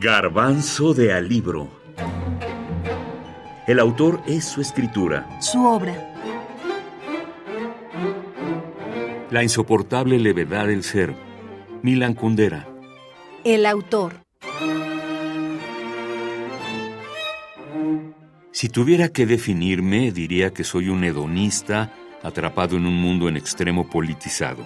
Garbanzo de Alibro. El autor es su escritura. Su obra. La insoportable levedad del ser. Milan Kundera. El autor. Si tuviera que definirme, diría que soy un hedonista atrapado en un mundo en extremo politizado.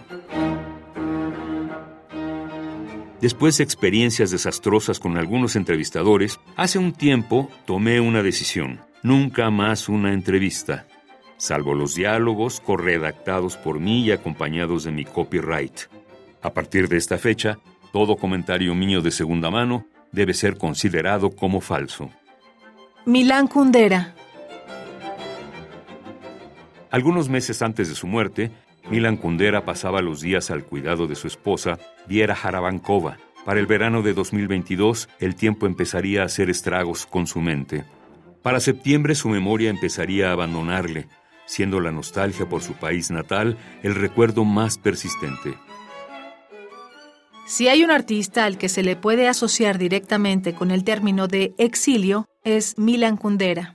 Después de experiencias desastrosas con algunos entrevistadores, hace un tiempo tomé una decisión. Nunca más una entrevista, salvo los diálogos corredactados por mí y acompañados de mi copyright. A partir de esta fecha, todo comentario mío de segunda mano debe ser considerado como falso. Milán Kundera. Algunos meses antes de su muerte, Milan Kundera pasaba los días al cuidado de su esposa, Viera Jarabankova. Para el verano de 2022, el tiempo empezaría a hacer estragos con su mente. Para septiembre su memoria empezaría a abandonarle, siendo la nostalgia por su país natal el recuerdo más persistente. Si hay un artista al que se le puede asociar directamente con el término de exilio, es Milan Kundera.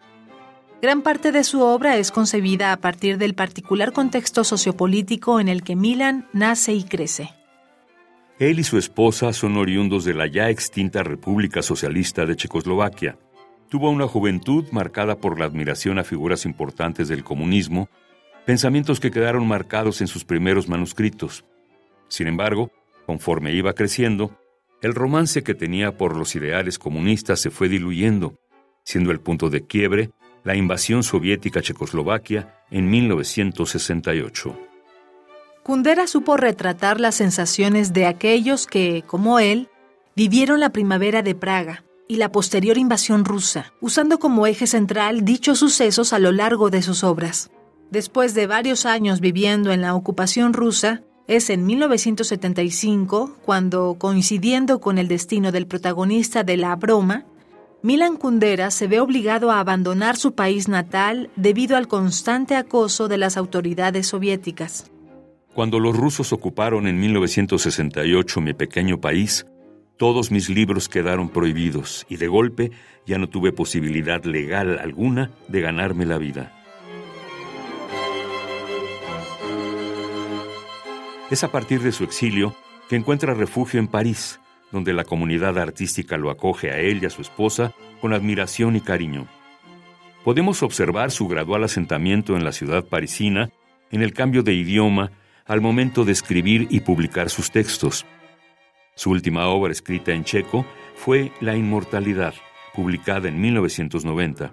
Gran parte de su obra es concebida a partir del particular contexto sociopolítico en el que Milan nace y crece. Él y su esposa son oriundos de la ya extinta República Socialista de Checoslovaquia. Tuvo una juventud marcada por la admiración a figuras importantes del comunismo, pensamientos que quedaron marcados en sus primeros manuscritos. Sin embargo, conforme iba creciendo, el romance que tenía por los ideales comunistas se fue diluyendo siendo el punto de quiebre la invasión soviética a Checoslovaquia en 1968. Kundera supo retratar las sensaciones de aquellos que, como él, vivieron la primavera de Praga y la posterior invasión rusa, usando como eje central dichos sucesos a lo largo de sus obras. Después de varios años viviendo en la ocupación rusa, es en 1975 cuando, coincidiendo con el destino del protagonista de La Broma, Milan Kundera se ve obligado a abandonar su país natal debido al constante acoso de las autoridades soviéticas. Cuando los rusos ocuparon en 1968 mi pequeño país, todos mis libros quedaron prohibidos y de golpe ya no tuve posibilidad legal alguna de ganarme la vida. Es a partir de su exilio que encuentra refugio en París, donde la comunidad artística lo acoge a él y a su esposa con admiración y cariño. Podemos observar su gradual asentamiento en la ciudad parisina, en el cambio de idioma, al momento de escribir y publicar sus textos. Su última obra escrita en checo fue La Inmortalidad, publicada en 1990.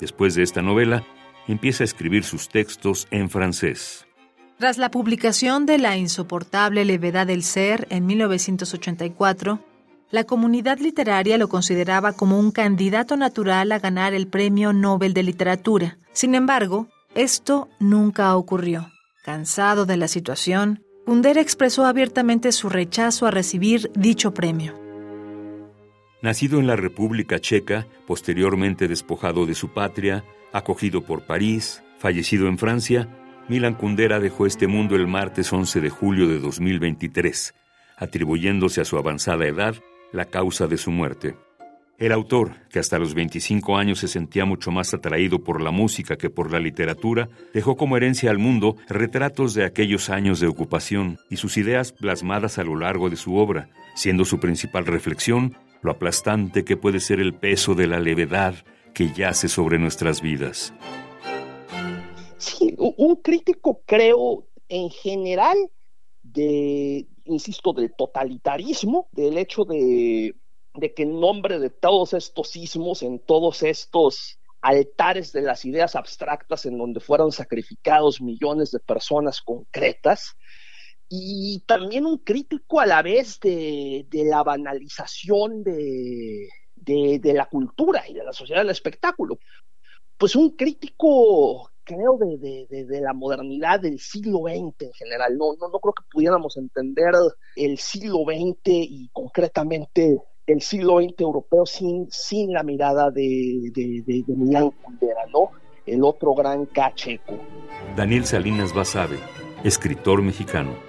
Después de esta novela, empieza a escribir sus textos en francés. Tras la publicación de La insoportable levedad del ser en 1984, la comunidad literaria lo consideraba como un candidato natural a ganar el Premio Nobel de Literatura. Sin embargo, esto nunca ocurrió. Cansado de la situación, Kundera expresó abiertamente su rechazo a recibir dicho premio. Nacido en la República Checa, posteriormente despojado de su patria, acogido por París, fallecido en Francia, Milan Kundera dejó este mundo el martes 11 de julio de 2023, atribuyéndose a su avanzada edad la causa de su muerte. El autor, que hasta los 25 años se sentía mucho más atraído por la música que por la literatura, dejó como herencia al mundo retratos de aquellos años de ocupación y sus ideas plasmadas a lo largo de su obra, siendo su principal reflexión lo aplastante que puede ser el peso de la levedad que yace sobre nuestras vidas. Sí, un crítico creo en general de, insisto, del totalitarismo, del hecho de, de que en nombre de todos estos sismos, en todos estos altares de las ideas abstractas en donde fueron sacrificados millones de personas concretas, y también un crítico a la vez de, de la banalización de, de, de, la cultura y de la sociedad del espectáculo. Pues un crítico creo, de, la modernidad del siglo XX en general. No, no, no creo que pudiéramos entender el siglo XX y concretamente el siglo XX europeo sin, sin la mirada de, de, de, Milán Kundera, ¿no? El otro gran cacheco. Daniel Salinas Basabe, escritor mexicano.